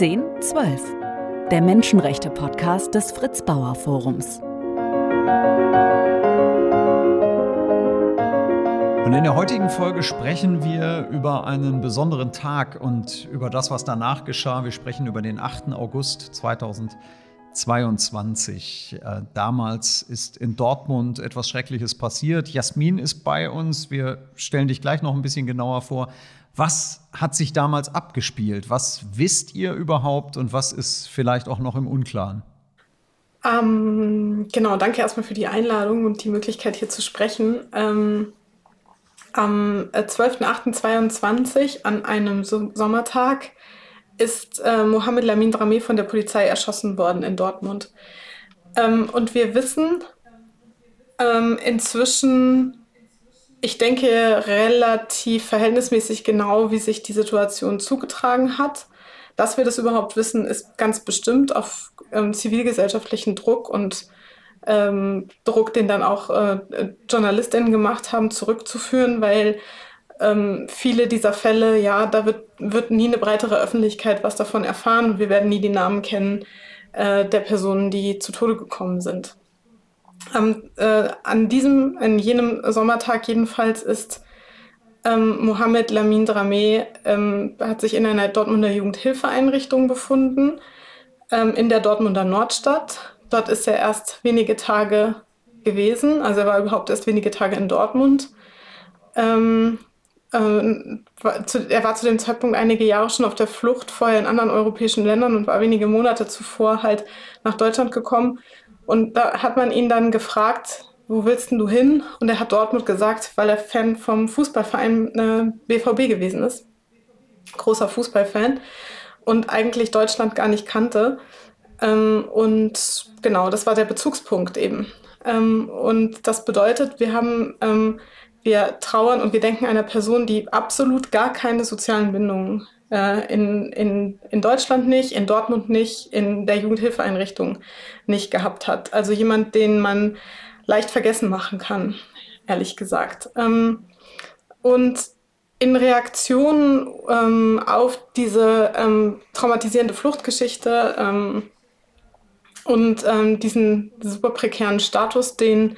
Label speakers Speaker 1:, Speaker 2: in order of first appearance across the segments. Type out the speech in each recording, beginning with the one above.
Speaker 1: 1012, der Menschenrechte-Podcast des Fritz Bauer Forums.
Speaker 2: Und in der heutigen Folge sprechen wir über einen besonderen Tag und über das, was danach geschah. Wir sprechen über den 8. August 2022. Äh, damals ist in Dortmund etwas Schreckliches passiert. Jasmin ist bei uns. Wir stellen dich gleich noch ein bisschen genauer vor. Was hat sich damals abgespielt? Was wisst ihr überhaupt und was ist vielleicht auch noch im Unklaren?
Speaker 3: Ähm, genau, danke erstmal für die Einladung und die Möglichkeit hier zu sprechen. Ähm, am 12.08.22 äh, an einem Sommertag ist äh, Mohamed Lamin Dramé von der Polizei erschossen worden in Dortmund. Ähm, und wir wissen ähm, inzwischen ich denke, relativ verhältnismäßig genau, wie sich die Situation zugetragen hat. Dass wir das überhaupt wissen, ist ganz bestimmt auf ähm, zivilgesellschaftlichen Druck und ähm, Druck, den dann auch äh, JournalistInnen gemacht haben, zurückzuführen, weil ähm, viele dieser Fälle, ja, da wird, wird nie eine breitere Öffentlichkeit was davon erfahren. Wir werden nie die Namen kennen äh, der Personen, die zu Tode gekommen sind. Ähm, äh, an diesem, an jenem Sommertag jedenfalls ist ähm, Mohamed Lamin Dramé ähm, hat sich in einer Dortmunder Jugendhilfeeinrichtung befunden, ähm, in der Dortmunder Nordstadt. Dort ist er erst wenige Tage gewesen, also er war überhaupt erst wenige Tage in Dortmund. Ähm, äh, zu, er war zu dem Zeitpunkt einige Jahre schon auf der Flucht, vorher in anderen europäischen Ländern und war wenige Monate zuvor halt nach Deutschland gekommen und da hat man ihn dann gefragt, wo willst du hin? Und er hat Dortmund gesagt, weil er Fan vom Fußballverein äh, BVB gewesen ist. Großer Fußballfan. Und eigentlich Deutschland gar nicht kannte. Ähm, und genau, das war der Bezugspunkt eben. Ähm, und das bedeutet, wir haben, ähm, wir trauern und wir denken einer Person, die absolut gar keine sozialen Bindungen in, in, in Deutschland nicht, in Dortmund nicht, in der Jugendhilfeeinrichtung nicht gehabt hat. Also jemand, den man leicht vergessen machen kann, ehrlich gesagt. Ähm, und in Reaktion ähm, auf diese ähm, traumatisierende Fluchtgeschichte und diesen super prekären Status, den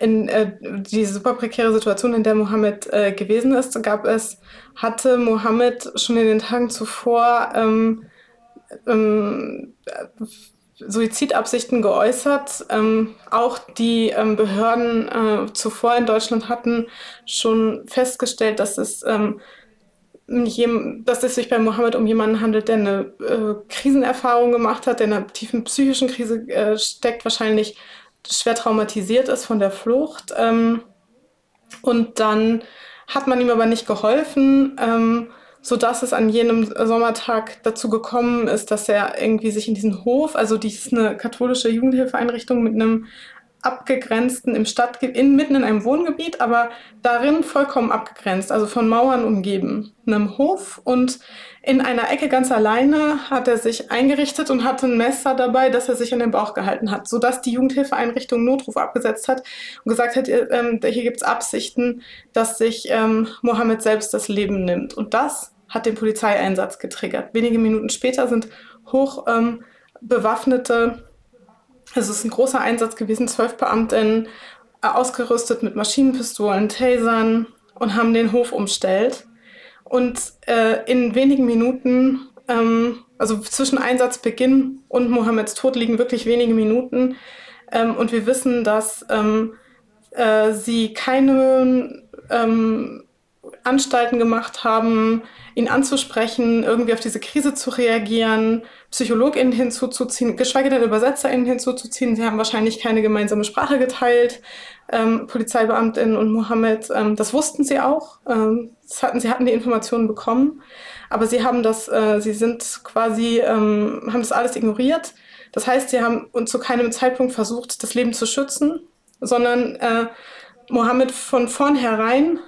Speaker 3: in äh, die super prekäre Situation, in der Mohammed äh, gewesen ist, gab es, hatte Mohammed schon in den Tagen zuvor ähm, ähm, Suizidabsichten geäußert. Ähm, auch die ähm, Behörden äh, zuvor in Deutschland hatten schon festgestellt, dass es, ähm, dass es sich bei Mohammed um jemanden handelt, der eine äh, Krisenerfahrung gemacht hat, der in einer tiefen psychischen Krise äh, steckt, wahrscheinlich schwer traumatisiert ist von der Flucht. Ähm, und dann hat man ihm aber nicht geholfen, ähm, sodass es an jenem Sommertag dazu gekommen ist, dass er irgendwie sich in diesen Hof, also die ist eine katholische Jugendhilfeeinrichtung mit einem abgegrenzten im Stadtgebiet, mitten in einem Wohngebiet, aber darin vollkommen abgegrenzt, also von Mauern umgeben, einem Hof und in einer Ecke ganz alleine hat er sich eingerichtet und hatte ein Messer dabei, das er sich an den Bauch gehalten hat, sodass die Jugendhilfeeinrichtung Notruf abgesetzt hat und gesagt hat, ähm, hier gibt es Absichten, dass sich ähm, Mohammed selbst das Leben nimmt. Und das hat den Polizeieinsatz getriggert. Wenige Minuten später sind hoch ähm, bewaffnete es ist ein großer Einsatz gewesen, zwölf Beamtinnen äh, ausgerüstet mit Maschinenpistolen, Tasern und haben den Hof umstellt. Und äh, in wenigen Minuten, ähm, also zwischen Einsatzbeginn und Mohammeds Tod liegen wirklich wenige Minuten. Ähm, und wir wissen, dass ähm, äh, sie keine ähm, Anstalten gemacht haben, ihn anzusprechen, irgendwie auf diese Krise zu reagieren, PsychologInnen hinzuzuziehen, geschweige denn UesetzerInnen hinzuzuziehen. Sie haben wahrscheinlich keine gemeinsame Sprache geteilt, ähm, PolizeibeamtInnen und Mohammed. Ähm, das wussten sie auch. Ähm, hatten, sie hatten die Informationen bekommen. Aber sie haben das, äh, sie sind quasi, ähm, haben das alles ignoriert. Das heißt, sie haben zu keinem Zeitpunkt versucht, das Leben zu schützen, sondern äh, Mohammed von vornherein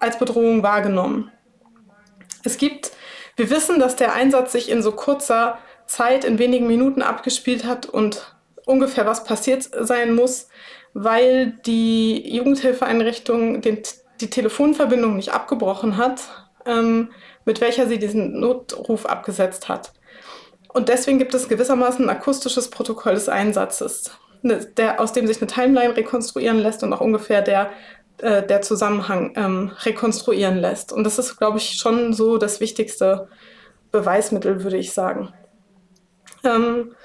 Speaker 3: als Bedrohung wahrgenommen. Es gibt, wir wissen, dass der Einsatz sich in so kurzer Zeit, in wenigen Minuten abgespielt hat und ungefähr was passiert sein muss, weil die Jugendhilfeeinrichtung den, die Telefonverbindung nicht abgebrochen hat, ähm, mit welcher sie diesen Notruf abgesetzt hat. Und deswegen gibt es gewissermaßen ein akustisches Protokoll des Einsatzes, ne, der, aus dem sich eine Timeline rekonstruieren lässt und auch ungefähr der, äh, der Zusammenhang ähm, rekonstruieren lässt. Und das ist, glaube ich, schon so das wichtigste Beweismittel, würde ich sagen. Ähm,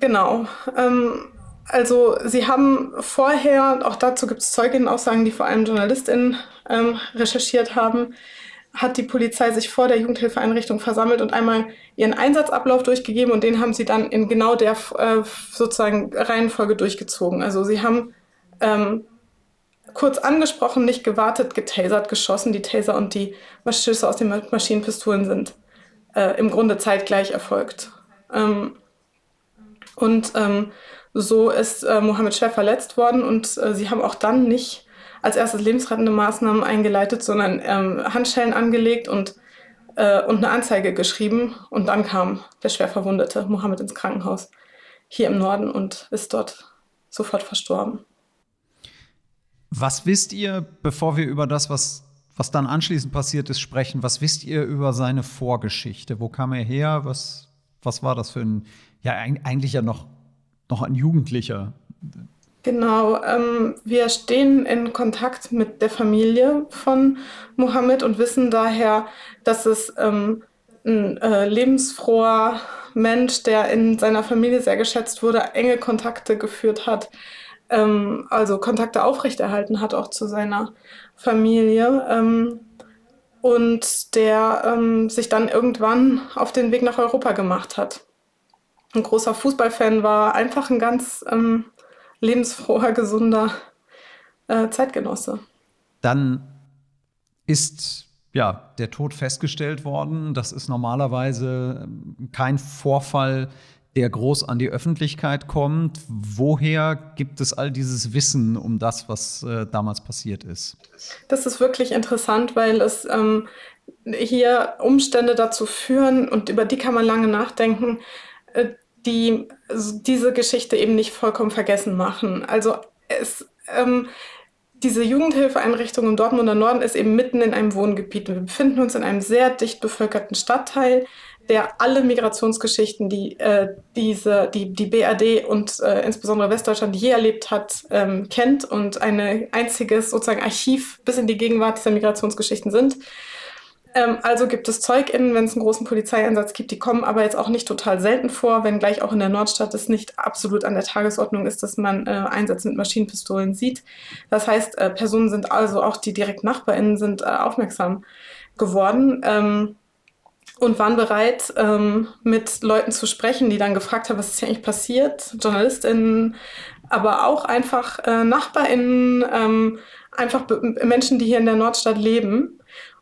Speaker 3: genau. Ähm, also sie haben vorher, auch dazu gibt es Zeuginnenaussagen, die vor allem JournalistInnen ähm, recherchiert haben, hat die Polizei sich vor der Jugendhilfeeinrichtung versammelt und einmal ihren Einsatzablauf durchgegeben und den haben sie dann in genau der äh, sozusagen Reihenfolge durchgezogen. Also sie haben ähm, kurz angesprochen, nicht gewartet, getasert, geschossen. Die Taser und die Schüsse aus den Maschinenpistolen sind äh, im Grunde zeitgleich erfolgt. Ähm, und ähm, so ist äh, Mohammed schwer verletzt worden und äh, sie haben auch dann nicht als erstes lebensrettende Maßnahmen eingeleitet, sondern ähm, Handschellen angelegt und, äh, und eine Anzeige geschrieben. Und dann kam der schwer verwundete Mohammed ins Krankenhaus hier im Norden und ist dort sofort verstorben.
Speaker 2: Was wisst ihr, bevor wir über das, was, was dann anschließend passiert ist, sprechen? Was wisst ihr über seine Vorgeschichte? Wo kam er her? Was, was war das für ein, ja, eigentlich ja noch noch ein Jugendlicher.
Speaker 3: Genau, ähm, wir stehen in Kontakt mit der Familie von Mohammed und wissen daher, dass es ähm, ein äh, lebensfroher Mensch, der in seiner Familie sehr geschätzt wurde, enge Kontakte geführt hat, ähm, also Kontakte aufrechterhalten hat auch zu seiner Familie ähm, und der ähm, sich dann irgendwann auf den Weg nach Europa gemacht hat ein großer Fußballfan war, einfach ein ganz ähm, lebensfroher, gesunder äh, Zeitgenosse.
Speaker 2: Dann ist ja der Tod festgestellt worden. Das ist normalerweise ähm, kein Vorfall, der groß an die Öffentlichkeit kommt. Woher gibt es all dieses Wissen um das, was äh, damals passiert ist?
Speaker 3: Das ist wirklich interessant, weil es ähm, hier Umstände dazu führen, und über die kann man lange nachdenken, äh, die diese Geschichte eben nicht vollkommen vergessen machen. Also es, ähm, diese Jugendhilfeeinrichtung im Dortmunder Norden ist eben mitten in einem Wohngebiet. Wir befinden uns in einem sehr dicht bevölkerten Stadtteil, der alle Migrationsgeschichten, die äh, diese, die, die BRD und äh, insbesondere Westdeutschland je erlebt hat, ähm, kennt und ein einziges sozusagen Archiv bis in die Gegenwart dieser Migrationsgeschichten sind. Ähm, also gibt es ZeugInnen, wenn es einen großen Polizeieinsatz gibt, die kommen aber jetzt auch nicht total selten vor, wenngleich auch in der Nordstadt es nicht absolut an der Tagesordnung ist, dass man äh, Einsätze mit Maschinenpistolen sieht. Das heißt, äh, Personen sind also auch die direkt NachbarInnen sind äh, aufmerksam geworden. Ähm, und waren bereit, ähm, mit Leuten zu sprechen, die dann gefragt haben, was ist hier eigentlich passiert, JournalistInnen, aber auch einfach äh, NachbarInnen, ähm, einfach Menschen, die hier in der Nordstadt leben.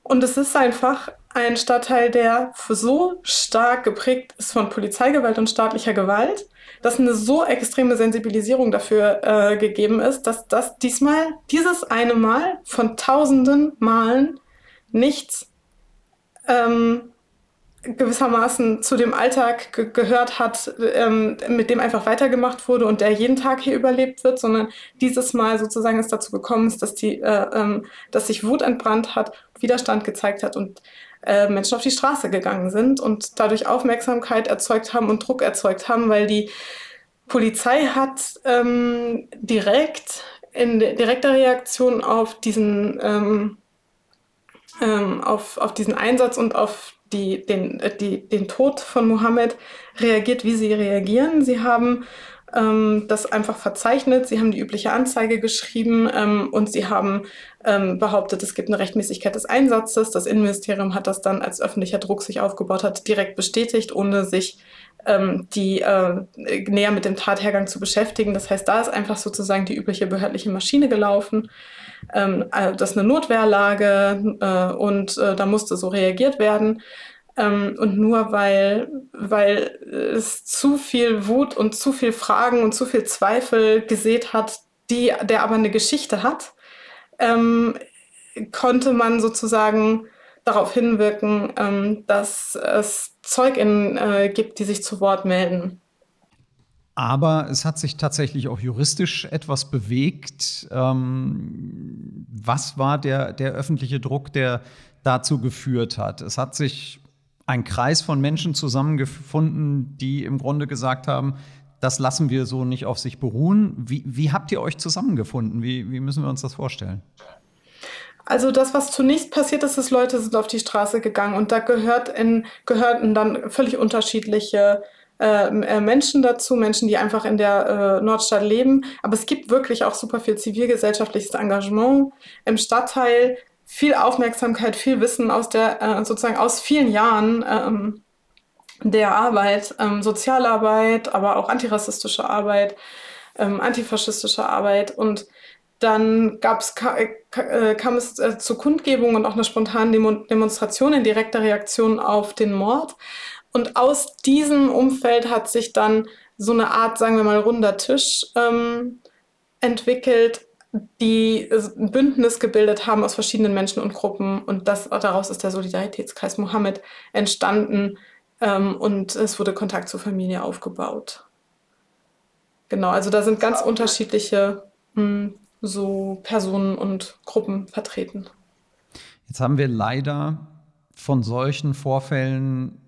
Speaker 3: Und es ist einfach ein Stadtteil, der so stark geprägt ist von Polizeigewalt und staatlicher Gewalt, dass eine so extreme Sensibilisierung dafür äh, gegeben ist, dass das diesmal, dieses eine Mal von tausenden Malen nichts ähm, gewissermaßen zu dem Alltag ge gehört hat, ähm, mit dem einfach weitergemacht wurde und der jeden Tag hier überlebt wird, sondern dieses Mal sozusagen es dazu gekommen ist, dass, die, äh, ähm, dass sich Wut entbrannt hat, Widerstand gezeigt hat und äh, Menschen auf die Straße gegangen sind und dadurch Aufmerksamkeit erzeugt haben und Druck erzeugt haben, weil die Polizei hat ähm, direkt in direkter Reaktion auf diesen ähm, ähm, auf, auf diesen Einsatz und auf die, den, äh, die, den Tod von Mohammed reagiert, wie sie reagieren. Sie haben ähm, das einfach verzeichnet, sie haben die übliche Anzeige geschrieben ähm, und sie haben ähm, behauptet, es gibt eine Rechtmäßigkeit des Einsatzes. Das Innenministerium hat das dann, als öffentlicher Druck sich aufgebaut hat, direkt bestätigt, ohne sich ähm, die äh, näher mit dem Tathergang zu beschäftigen. Das heißt, da ist einfach sozusagen die übliche behördliche Maschine gelaufen. Ähm, äh, das ist eine Notwehrlage äh, und äh, da musste so reagiert werden. Ähm, und nur weil, weil es zu viel Wut und zu viel Fragen und zu viel Zweifel gesät hat, die, der aber eine Geschichte hat, ähm, konnte man sozusagen darauf hinwirken, ähm, dass es ZeugInnen äh, gibt, die sich zu Wort melden.
Speaker 2: Aber es hat sich tatsächlich auch juristisch etwas bewegt. Ähm, was war der, der öffentliche Druck, der dazu geführt hat? Es hat sich ein Kreis von Menschen zusammengefunden, die im Grunde gesagt haben, das lassen wir so nicht auf sich beruhen. Wie, wie habt ihr euch zusammengefunden? Wie, wie müssen wir uns das vorstellen?
Speaker 3: Also das, was zunächst passiert ist, ist, Leute sind auf die Straße gegangen und da gehört in, gehörten dann völlig unterschiedliche äh, äh, Menschen dazu, Menschen, die einfach in der äh, Nordstadt leben. Aber es gibt wirklich auch super viel zivilgesellschaftliches Engagement im Stadtteil, viel Aufmerksamkeit, viel Wissen aus der äh, sozusagen aus vielen Jahren ähm, der Arbeit, ähm, Sozialarbeit, aber auch antirassistische Arbeit, ähm, antifaschistische Arbeit und dann gab's, äh, kam es äh, zu Kundgebungen und auch einer spontanen Demo Demonstration in direkter Reaktion auf den Mord. Und aus diesem Umfeld hat sich dann so eine Art, sagen wir mal, runder Tisch ähm, entwickelt, die ein Bündnis gebildet haben aus verschiedenen Menschen und Gruppen. Und das, daraus ist der Solidaritätskreis Mohammed entstanden ähm, und es wurde Kontakt zur Familie aufgebaut. Genau, also da sind ganz unterschiedliche mh, hm, so Personen und Gruppen vertreten.
Speaker 2: Jetzt haben wir leider von solchen Vorfällen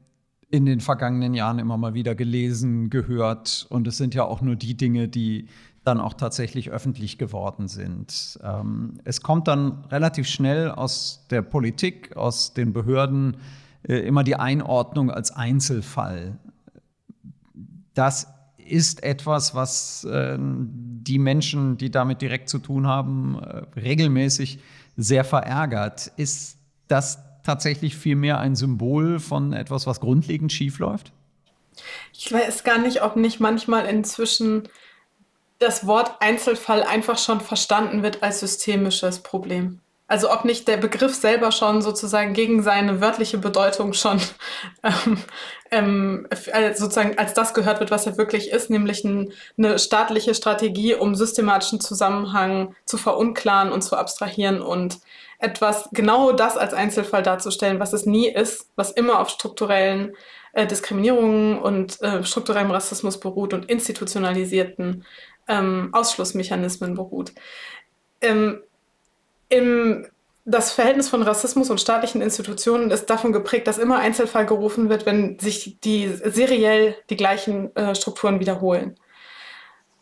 Speaker 2: in den vergangenen Jahren immer mal wieder gelesen, gehört. Und es sind ja auch nur die Dinge, die dann auch tatsächlich öffentlich geworden sind. Ähm, es kommt dann relativ schnell aus der Politik, aus den Behörden äh, immer die Einordnung als Einzelfall. Das ist etwas, was äh, die Menschen, die damit direkt zu tun haben, äh, regelmäßig sehr verärgert. Ist das tatsächlich vielmehr ein Symbol von etwas, was grundlegend schiefläuft?
Speaker 3: Ich weiß gar nicht, ob nicht manchmal inzwischen das Wort Einzelfall einfach schon verstanden wird als systemisches Problem. Also ob nicht der Begriff selber schon sozusagen gegen seine wörtliche Bedeutung schon ähm, ähm, sozusagen als das gehört wird, was er wirklich ist, nämlich ein, eine staatliche Strategie, um systematischen Zusammenhang zu verunklaren und zu abstrahieren und etwas genau das als Einzelfall darzustellen, was es nie ist, was immer auf strukturellen äh, Diskriminierungen und äh, strukturellem Rassismus beruht und institutionalisierten ähm, Ausschlussmechanismen beruht. Ähm, im, das Verhältnis von Rassismus und staatlichen Institutionen ist davon geprägt, dass immer Einzelfall gerufen wird, wenn sich die seriell die gleichen äh, Strukturen wiederholen.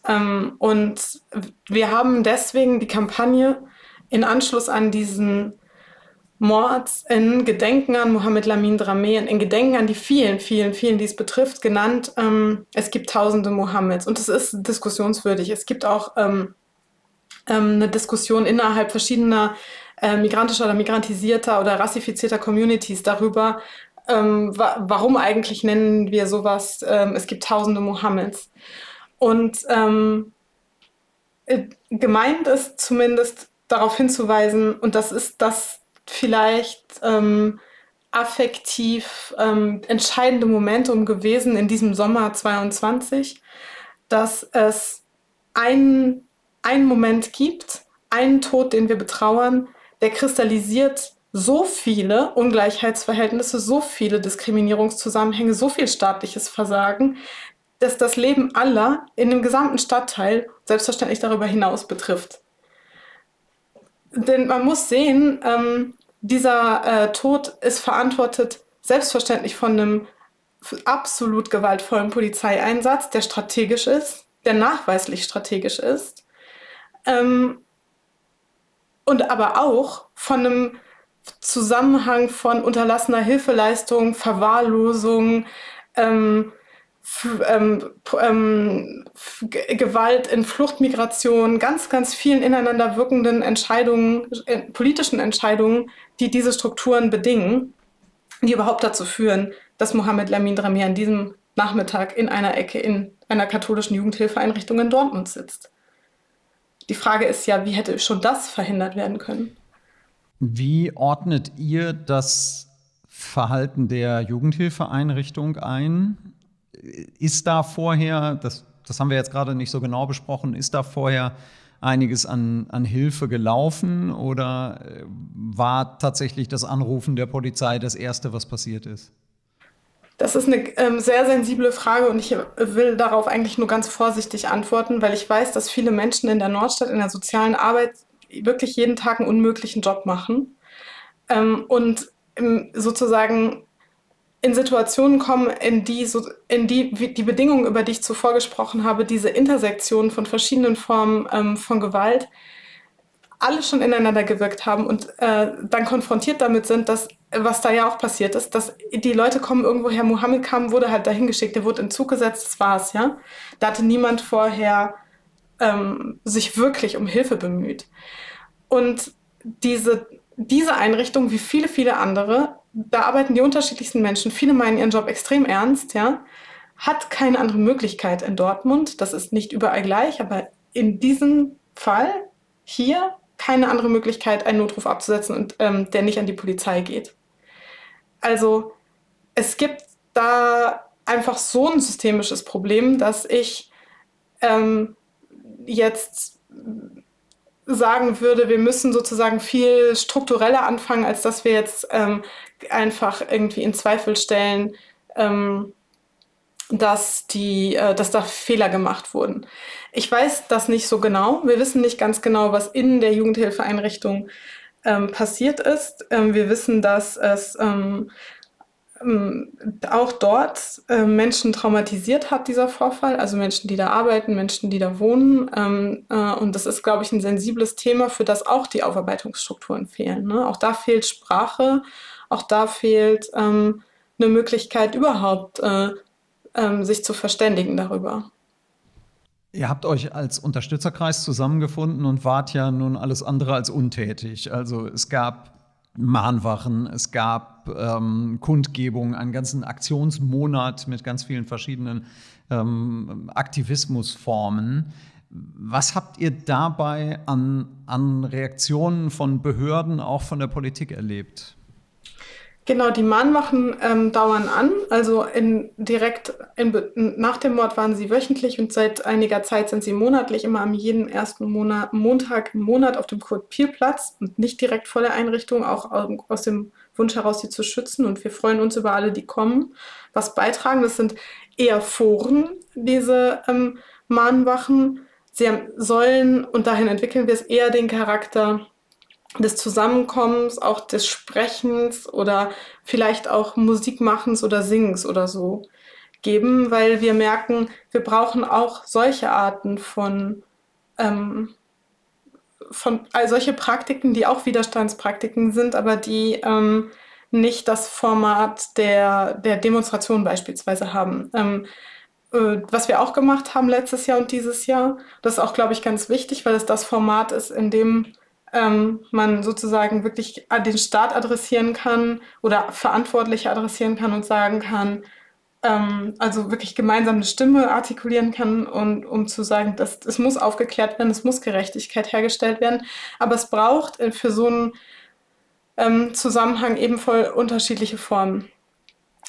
Speaker 3: Ähm, und wir haben deswegen die Kampagne in Anschluss an diesen Mord in Gedenken an Mohammed Lamin Drameh, in Gedenken an die vielen, vielen, vielen, die es betrifft, genannt, ähm, es gibt tausende Mohammeds. Und es ist diskussionswürdig. Es gibt auch ähm, ähm, eine Diskussion innerhalb verschiedener äh, migrantischer oder migrantisierter oder rassifizierter Communities darüber, ähm, wa warum eigentlich nennen wir sowas, ähm, es gibt tausende Mohammeds. Und ähm, äh, gemeint ist zumindest darauf hinzuweisen, und das ist das vielleicht ähm, affektiv ähm, entscheidende Momentum gewesen in diesem Sommer 22, dass es einen einen Moment gibt, einen Tod, den wir betrauern, der kristallisiert so viele Ungleichheitsverhältnisse, so viele Diskriminierungszusammenhänge, so viel staatliches Versagen, dass das Leben aller in dem gesamten Stadtteil selbstverständlich darüber hinaus betrifft. Denn man muss sehen, ähm, dieser äh, Tod ist verantwortet selbstverständlich von einem absolut gewaltvollen Polizeieinsatz, der strategisch ist, der nachweislich strategisch ist ähm, und aber auch von einem Zusammenhang von unterlassener Hilfeleistung, Verwahrlosung, ähm, ähm, ähm, Gewalt in Fluchtmigration, ganz, ganz vielen ineinander wirkenden Entscheidungen, äh, politischen Entscheidungen, die diese Strukturen bedingen, die überhaupt dazu führen, dass Mohammed Lamin Drami an diesem Nachmittag in einer Ecke in einer katholischen Jugendhilfeeinrichtung in Dortmund sitzt. Die Frage ist ja, wie hätte schon das verhindert werden können?
Speaker 2: Wie ordnet ihr das Verhalten der Jugendhilfeeinrichtung ein? Ist da vorher, das, das haben wir jetzt gerade nicht so genau besprochen, ist da vorher einiges an, an Hilfe gelaufen oder äh, war tatsächlich das Anrufen der Polizei das Erste, was passiert ist?
Speaker 3: Das ist eine ähm, sehr sensible Frage und ich will darauf eigentlich nur ganz vorsichtig antworten, weil ich weiß, dass viele Menschen in der Nordstadt in der sozialen Arbeit wirklich jeden Tag einen unmöglichen Job machen ähm, und ähm, sozusagen in Situationen kommen, in die, so, in die die Bedingungen, über die ich zuvor gesprochen habe, diese Intersektion von verschiedenen Formen ähm, von Gewalt, alle schon ineinander gewirkt haben und äh, dann konfrontiert damit sind, dass, was da ja auch passiert ist, dass die Leute kommen irgendwoher, Mohammed kam, wurde halt dahin geschickt, der wurde in Zug gesetzt, das war's, ja. Da hatte niemand vorher ähm, sich wirklich um Hilfe bemüht. Und diese, diese Einrichtung, wie viele, viele andere, da arbeiten die unterschiedlichsten Menschen, viele meinen ihren Job extrem ernst, ja, hat keine andere Möglichkeit in Dortmund. Das ist nicht überall gleich, aber in diesem Fall hier keine andere Möglichkeit, einen Notruf abzusetzen und ähm, der nicht an die Polizei geht. Also es gibt da einfach so ein systemisches Problem, dass ich ähm, jetzt sagen würde, wir müssen sozusagen viel struktureller anfangen, als dass wir jetzt ähm, einfach irgendwie in Zweifel stellen, ähm, dass, die, äh, dass da Fehler gemacht wurden. Ich weiß das nicht so genau. Wir wissen nicht ganz genau, was in der Jugendhilfeeinrichtung ähm, passiert ist. Ähm, wir wissen, dass es ähm, ähm, auch dort äh, Menschen traumatisiert hat, dieser Vorfall, also Menschen, die da arbeiten, Menschen, die da wohnen. Ähm, äh, und das ist, glaube ich, ein sensibles Thema, für das auch die Aufarbeitungsstrukturen fehlen. Ne? Auch da fehlt Sprache, auch da fehlt ähm, eine Möglichkeit überhaupt, äh, ähm, sich zu verständigen darüber.
Speaker 2: Ihr habt euch als Unterstützerkreis zusammengefunden und wart ja nun alles andere als untätig. Also es gab Mahnwachen, es gab ähm, Kundgebungen, einen ganzen Aktionsmonat mit ganz vielen verschiedenen ähm, Aktivismusformen. Was habt ihr dabei an, an Reaktionen von Behörden, auch von der Politik erlebt?
Speaker 3: Genau, die Mahnwachen ähm, dauern an. Also in, direkt in, nach dem Mord waren sie wöchentlich und seit einiger Zeit sind sie monatlich, immer am jeden ersten Monat, Montag im Monat auf dem Kurt-Piel-Platz und nicht direkt vor der Einrichtung, auch aus dem Wunsch heraus, sie zu schützen. Und wir freuen uns über alle, die kommen, was beitragen. Das sind eher Foren, diese ähm, Mahnwachen. Sie haben, sollen, und dahin entwickeln wir es, eher den Charakter des Zusammenkommens, auch des Sprechens oder vielleicht auch Musikmachens oder Singens oder so geben, weil wir merken, wir brauchen auch solche Arten von, ähm, von also solche Praktiken, die auch Widerstandspraktiken sind, aber die ähm, nicht das Format der, der Demonstration beispielsweise haben. Ähm, äh, was wir auch gemacht haben letztes Jahr und dieses Jahr, das ist auch, glaube ich, ganz wichtig, weil es das Format ist, in dem ähm, man sozusagen wirklich den Staat adressieren kann oder Verantwortliche adressieren kann und sagen kann, ähm, also wirklich gemeinsam eine Stimme artikulieren kann und um zu sagen, dass es muss aufgeklärt werden, es muss Gerechtigkeit hergestellt werden, aber es braucht äh, für so einen ähm, Zusammenhang eben voll unterschiedliche Formen.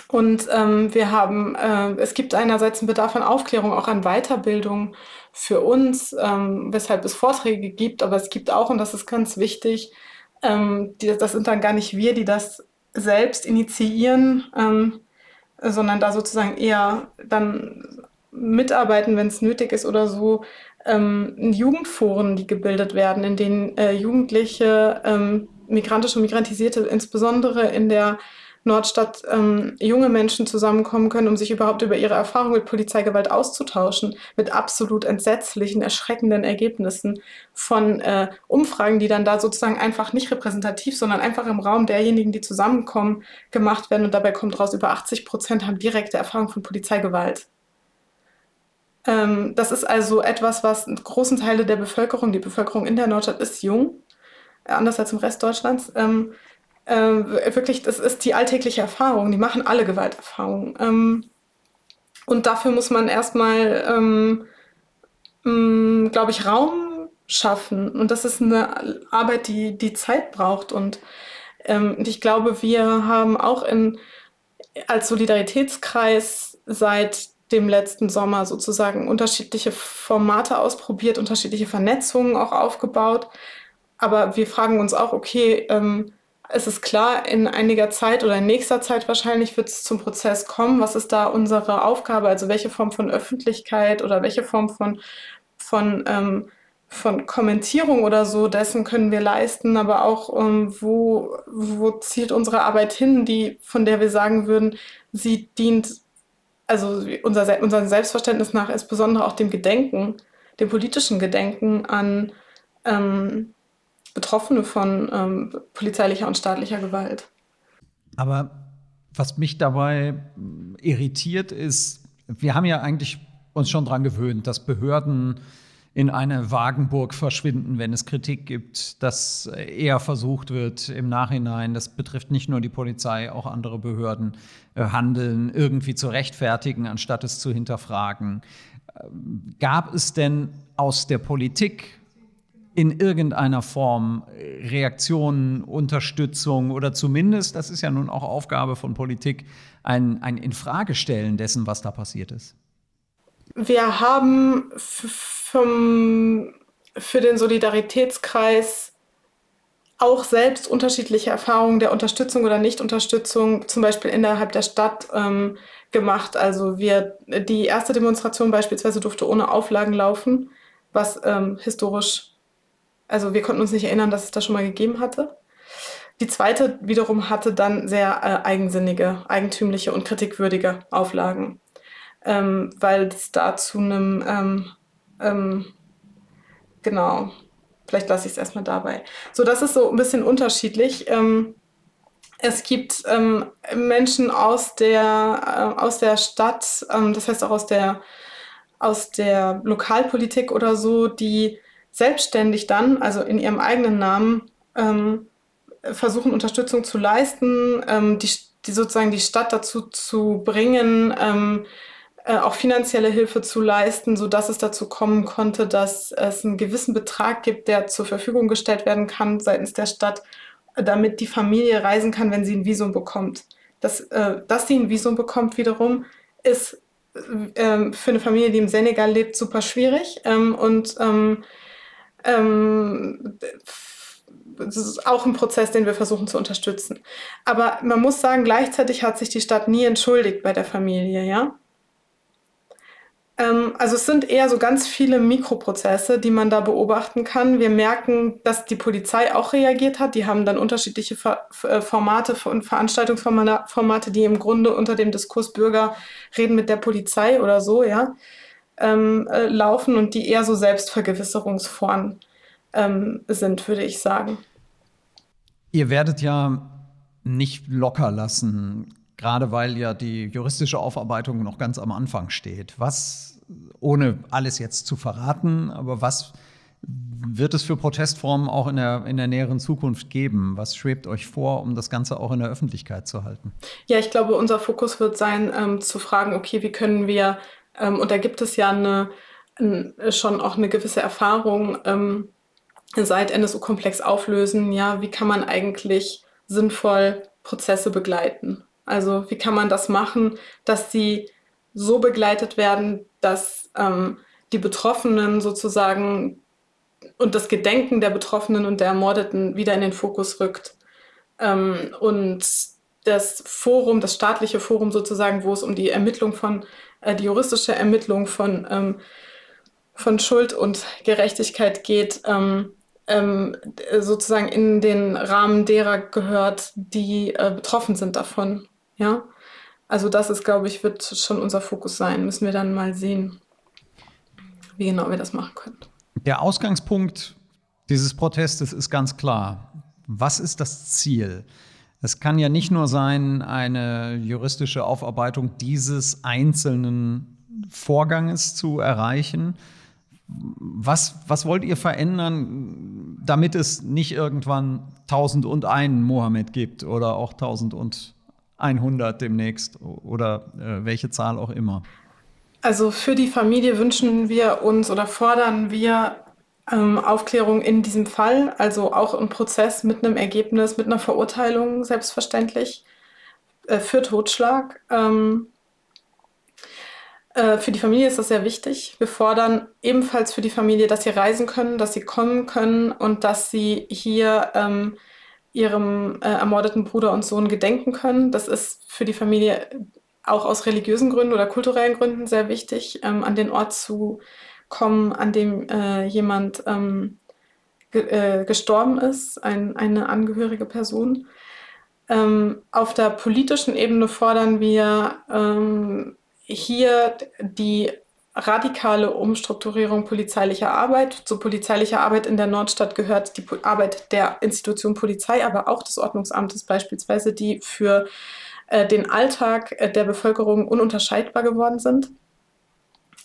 Speaker 3: Und ähm, wir haben, äh, es gibt einerseits einen Bedarf an Aufklärung, auch an Weiterbildung für uns, ähm, weshalb es Vorträge gibt, aber es gibt auch, und das ist ganz wichtig, ähm, die, das sind dann gar nicht wir, die das selbst initiieren, ähm, sondern da sozusagen eher dann mitarbeiten, wenn es nötig ist oder so, ähm, Jugendforen, die gebildet werden, in denen äh, Jugendliche, ähm, migrantische und migrantisierte, insbesondere in der Nordstadt ähm, junge Menschen zusammenkommen können, um sich überhaupt über ihre Erfahrungen mit Polizeigewalt auszutauschen, mit absolut entsetzlichen, erschreckenden Ergebnissen von äh, Umfragen, die dann da sozusagen einfach nicht repräsentativ, sondern einfach im Raum derjenigen, die zusammenkommen, gemacht werden. Und dabei kommt raus, über 80 Prozent haben direkte Erfahrung von Polizeigewalt. Ähm, das ist also etwas, was großen Teile der Bevölkerung, die Bevölkerung in der Nordstadt ist jung, anders als im Rest Deutschlands, ähm, äh, wirklich, das ist die alltägliche Erfahrung. Die machen alle Gewalterfahrungen. Ähm, und dafür muss man erstmal, ähm, mm, glaube ich, Raum schaffen. Und das ist eine Arbeit, die, die Zeit braucht. Und ähm, ich glaube, wir haben auch in, als Solidaritätskreis seit dem letzten Sommer sozusagen unterschiedliche Formate ausprobiert, unterschiedliche Vernetzungen auch aufgebaut. Aber wir fragen uns auch, okay, ähm, es ist klar, in einiger Zeit oder in nächster Zeit wahrscheinlich wird es zum Prozess kommen. Was ist da unsere Aufgabe? Also welche Form von Öffentlichkeit oder welche Form von, von ähm, von Kommentierung oder so dessen können wir leisten, aber auch ähm, wo, wo zielt unsere Arbeit hin, die, von der wir sagen würden, sie dient, also unser, unser Selbstverständnis nach insbesondere auch dem Gedenken, dem politischen Gedenken an ähm, Betroffene von ähm, polizeilicher und staatlicher Gewalt.
Speaker 2: Aber was mich dabei irritiert ist, wir haben ja eigentlich uns schon daran gewöhnt, dass Behörden in eine Wagenburg verschwinden, wenn es Kritik gibt, dass eher versucht wird im Nachhinein, das betrifft nicht nur die Polizei, auch andere Behörden, äh, handeln irgendwie zu rechtfertigen, anstatt es zu hinterfragen. Ähm, gab es denn aus der Politik in irgendeiner Form Reaktionen, Unterstützung oder zumindest, das ist ja nun auch Aufgabe von Politik, ein, ein Infragestellen dessen, was da passiert ist?
Speaker 3: Wir haben vom, für den Solidaritätskreis auch selbst unterschiedliche Erfahrungen der Unterstützung oder Nichtunterstützung, zum Beispiel innerhalb der Stadt, ähm, gemacht. Also wir, die erste Demonstration beispielsweise durfte ohne Auflagen laufen, was ähm, historisch, also wir konnten uns nicht erinnern, dass es das schon mal gegeben hatte. Die zweite wiederum hatte dann sehr äh, eigensinnige, eigentümliche und kritikwürdige Auflagen ähm, weil es da zu einem, ähm, ähm, genau, vielleicht lasse ich es erstmal dabei. So, das ist so ein bisschen unterschiedlich. Ähm, es gibt ähm, Menschen aus der, äh, aus der Stadt, ähm, das heißt auch aus der, aus der Lokalpolitik oder so, die selbstständig dann, also in ihrem eigenen Namen, versuchen Unterstützung zu leisten, die, die sozusagen die Stadt dazu zu bringen, äh, auch finanzielle Hilfe zu leisten, sodass es dazu kommen konnte, dass es einen gewissen Betrag gibt, der zur Verfügung gestellt werden kann seitens der Stadt, damit die Familie reisen kann, wenn sie ein Visum bekommt. Das, äh, dass sie ein Visum bekommt wiederum, ist äh, für eine Familie, die im Senegal lebt, super schwierig. Ähm, und ähm, das ist auch ein Prozess, den wir versuchen zu unterstützen. Aber man muss sagen, gleichzeitig hat sich die Stadt nie entschuldigt bei der Familie, ja. Ähm, also es sind eher so ganz viele Mikroprozesse, die man da beobachten kann. Wir merken, dass die Polizei auch reagiert hat. Die haben dann unterschiedliche äh, Formate und Veranstaltungsformate, die im Grunde unter dem Diskurs Bürger reden mit der Polizei oder so, ja, ähm, äh, laufen und die eher so Selbstvergewisserungsformen ähm, sind, würde ich sagen.
Speaker 2: Ihr werdet ja nicht locker lassen gerade weil ja die juristische Aufarbeitung noch ganz am Anfang steht. Was, ohne alles jetzt zu verraten, aber was wird es für Protestformen auch in der, in der näheren Zukunft geben? Was schwebt euch vor, um das Ganze auch in der Öffentlichkeit zu halten?
Speaker 3: Ja, ich glaube, unser Fokus wird sein, ähm, zu fragen, okay, wie können wir, ähm, und da gibt es ja eine, schon auch eine gewisse Erfahrung ähm, seit NSU-Komplex auflösen, ja, wie kann man eigentlich sinnvoll Prozesse begleiten? Also wie kann man das machen, dass sie so begleitet werden, dass ähm, die Betroffenen sozusagen und das Gedenken der Betroffenen und der Ermordeten wieder in den Fokus rückt. Ähm, und das Forum, das staatliche Forum sozusagen, wo es um die Ermittlung von, äh, die juristische Ermittlung von, ähm, von Schuld und Gerechtigkeit geht, ähm, ähm, sozusagen in den Rahmen derer gehört, die äh, betroffen sind davon. Ja, also das ist, glaube ich, wird schon unser Fokus sein. Müssen wir dann mal sehen, wie genau wir das machen können.
Speaker 2: Der Ausgangspunkt dieses Protestes ist ganz klar. Was ist das Ziel? Es kann ja nicht nur sein, eine juristische Aufarbeitung dieses einzelnen Vorganges zu erreichen. Was, was wollt ihr verändern, damit es nicht irgendwann 1001 Mohammed gibt oder auch 1000 100 demnächst oder äh, welche Zahl auch immer?
Speaker 3: Also für die Familie wünschen wir uns oder fordern wir ähm, Aufklärung in diesem Fall, also auch ein Prozess mit einem Ergebnis, mit einer Verurteilung selbstverständlich äh, für Totschlag. Ähm, äh, für die Familie ist das sehr wichtig. Wir fordern ebenfalls für die Familie, dass sie reisen können, dass sie kommen können und dass sie hier ähm, ihrem äh, ermordeten Bruder und Sohn gedenken können. Das ist für die Familie auch aus religiösen Gründen oder kulturellen Gründen sehr wichtig, ähm, an den Ort zu kommen, an dem äh, jemand ähm, ge äh, gestorben ist, ein, eine angehörige Person. Ähm, auf der politischen Ebene fordern wir ähm, hier die radikale Umstrukturierung polizeilicher Arbeit. Zu polizeilicher Arbeit in der Nordstadt gehört die Arbeit der Institution Polizei, aber auch des Ordnungsamtes beispielsweise, die für äh, den Alltag äh, der Bevölkerung ununterscheidbar geworden sind.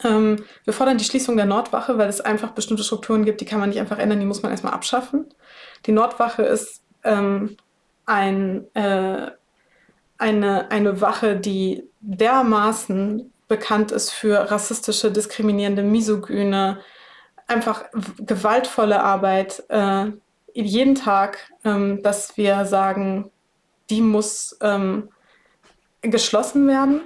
Speaker 3: Ähm, wir fordern die Schließung der Nordwache, weil es einfach bestimmte Strukturen gibt, die kann man nicht einfach ändern, die muss man erstmal abschaffen. Die Nordwache ist ähm, ein, äh, eine, eine Wache, die dermaßen bekannt ist für rassistische, diskriminierende, misogyne, einfach gewaltvolle Arbeit äh, jeden Tag, ähm, dass wir sagen, die muss ähm, geschlossen werden.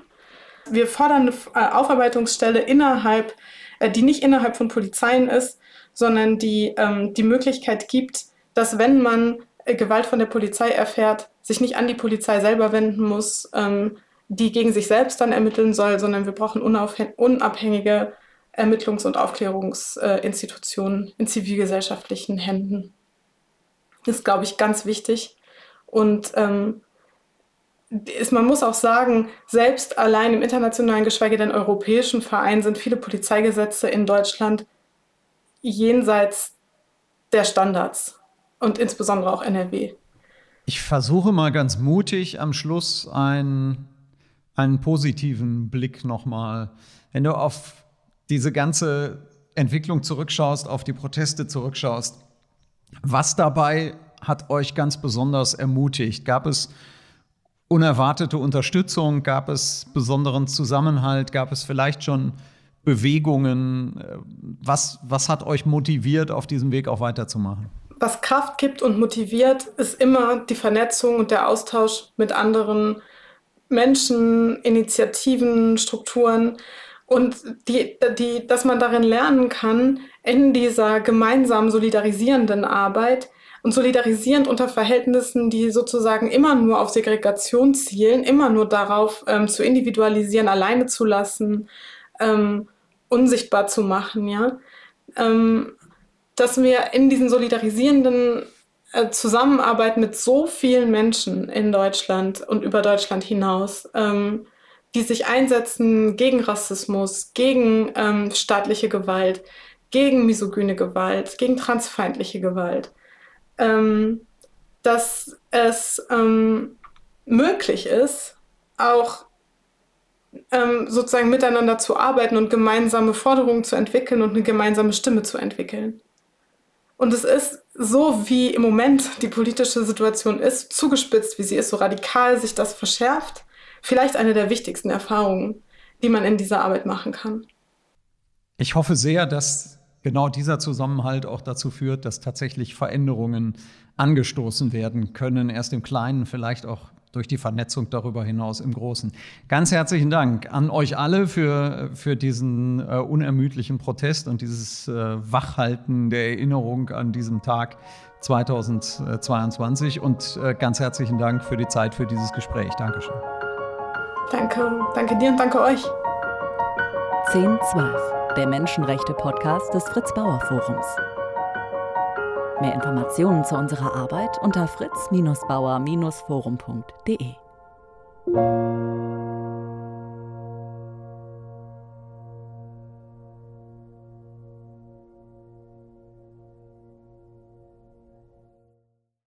Speaker 3: Wir fordern eine äh, Aufarbeitungsstelle innerhalb, äh, die nicht innerhalb von Polizeien ist, sondern die ähm, die Möglichkeit gibt, dass wenn man äh, Gewalt von der Polizei erfährt, sich nicht an die Polizei selber wenden muss, ähm, die gegen sich selbst dann ermitteln soll, sondern wir brauchen unabhängige Ermittlungs- und Aufklärungsinstitutionen in zivilgesellschaftlichen Händen. Das ist, glaube ich, ganz wichtig. Und ähm, ist, man muss auch sagen, selbst allein im internationalen, geschweige denn europäischen Verein sind viele Polizeigesetze in Deutschland jenseits der Standards und insbesondere auch NRW.
Speaker 2: Ich versuche mal ganz mutig am Schluss einen, einen positiven Blick nochmal. Wenn du auf diese ganze Entwicklung zurückschaust, auf die Proteste zurückschaust, was dabei hat euch ganz besonders ermutigt? Gab es unerwartete Unterstützung? Gab es besonderen Zusammenhalt? Gab es vielleicht schon Bewegungen? Was, was hat euch motiviert, auf diesem Weg auch weiterzumachen?
Speaker 3: Was Kraft gibt und motiviert, ist immer die Vernetzung und der Austausch mit anderen Menschen, Initiativen, Strukturen und die, die, dass man darin lernen kann, in dieser gemeinsamen solidarisierenden Arbeit, und solidarisierend unter Verhältnissen, die sozusagen immer nur auf Segregation zielen, immer nur darauf ähm, zu individualisieren, alleine zu lassen, ähm, unsichtbar zu machen, ja. Ähm, dass wir in diesen solidarisierenden äh, Zusammenarbeit mit so vielen Menschen in Deutschland und über Deutschland hinaus, ähm, die sich einsetzen gegen Rassismus, gegen ähm, staatliche Gewalt, gegen misogyne Gewalt, gegen transfeindliche Gewalt, ähm, dass es ähm, möglich ist, auch ähm, sozusagen miteinander zu arbeiten und gemeinsame Forderungen zu entwickeln und eine gemeinsame Stimme zu entwickeln. Und es ist so, wie im Moment die politische Situation ist, zugespitzt, wie sie ist, so radikal sich das verschärft, vielleicht eine der wichtigsten Erfahrungen, die man in dieser Arbeit machen kann.
Speaker 2: Ich hoffe sehr, dass genau dieser Zusammenhalt auch dazu führt, dass tatsächlich Veränderungen angestoßen werden können, erst im Kleinen, vielleicht auch durch die Vernetzung darüber hinaus im Großen. Ganz herzlichen Dank an euch alle für, für diesen äh, unermüdlichen Protest und dieses äh, Wachhalten der Erinnerung an diesem Tag 2022 und äh, ganz herzlichen Dank für die Zeit für dieses Gespräch. Dankeschön.
Speaker 3: Danke, danke dir und danke euch.
Speaker 1: 1012 der Menschenrechte-Podcast des Fritz Bauer Forums. Mehr Informationen zu unserer Arbeit unter fritz-bauer-forum.de.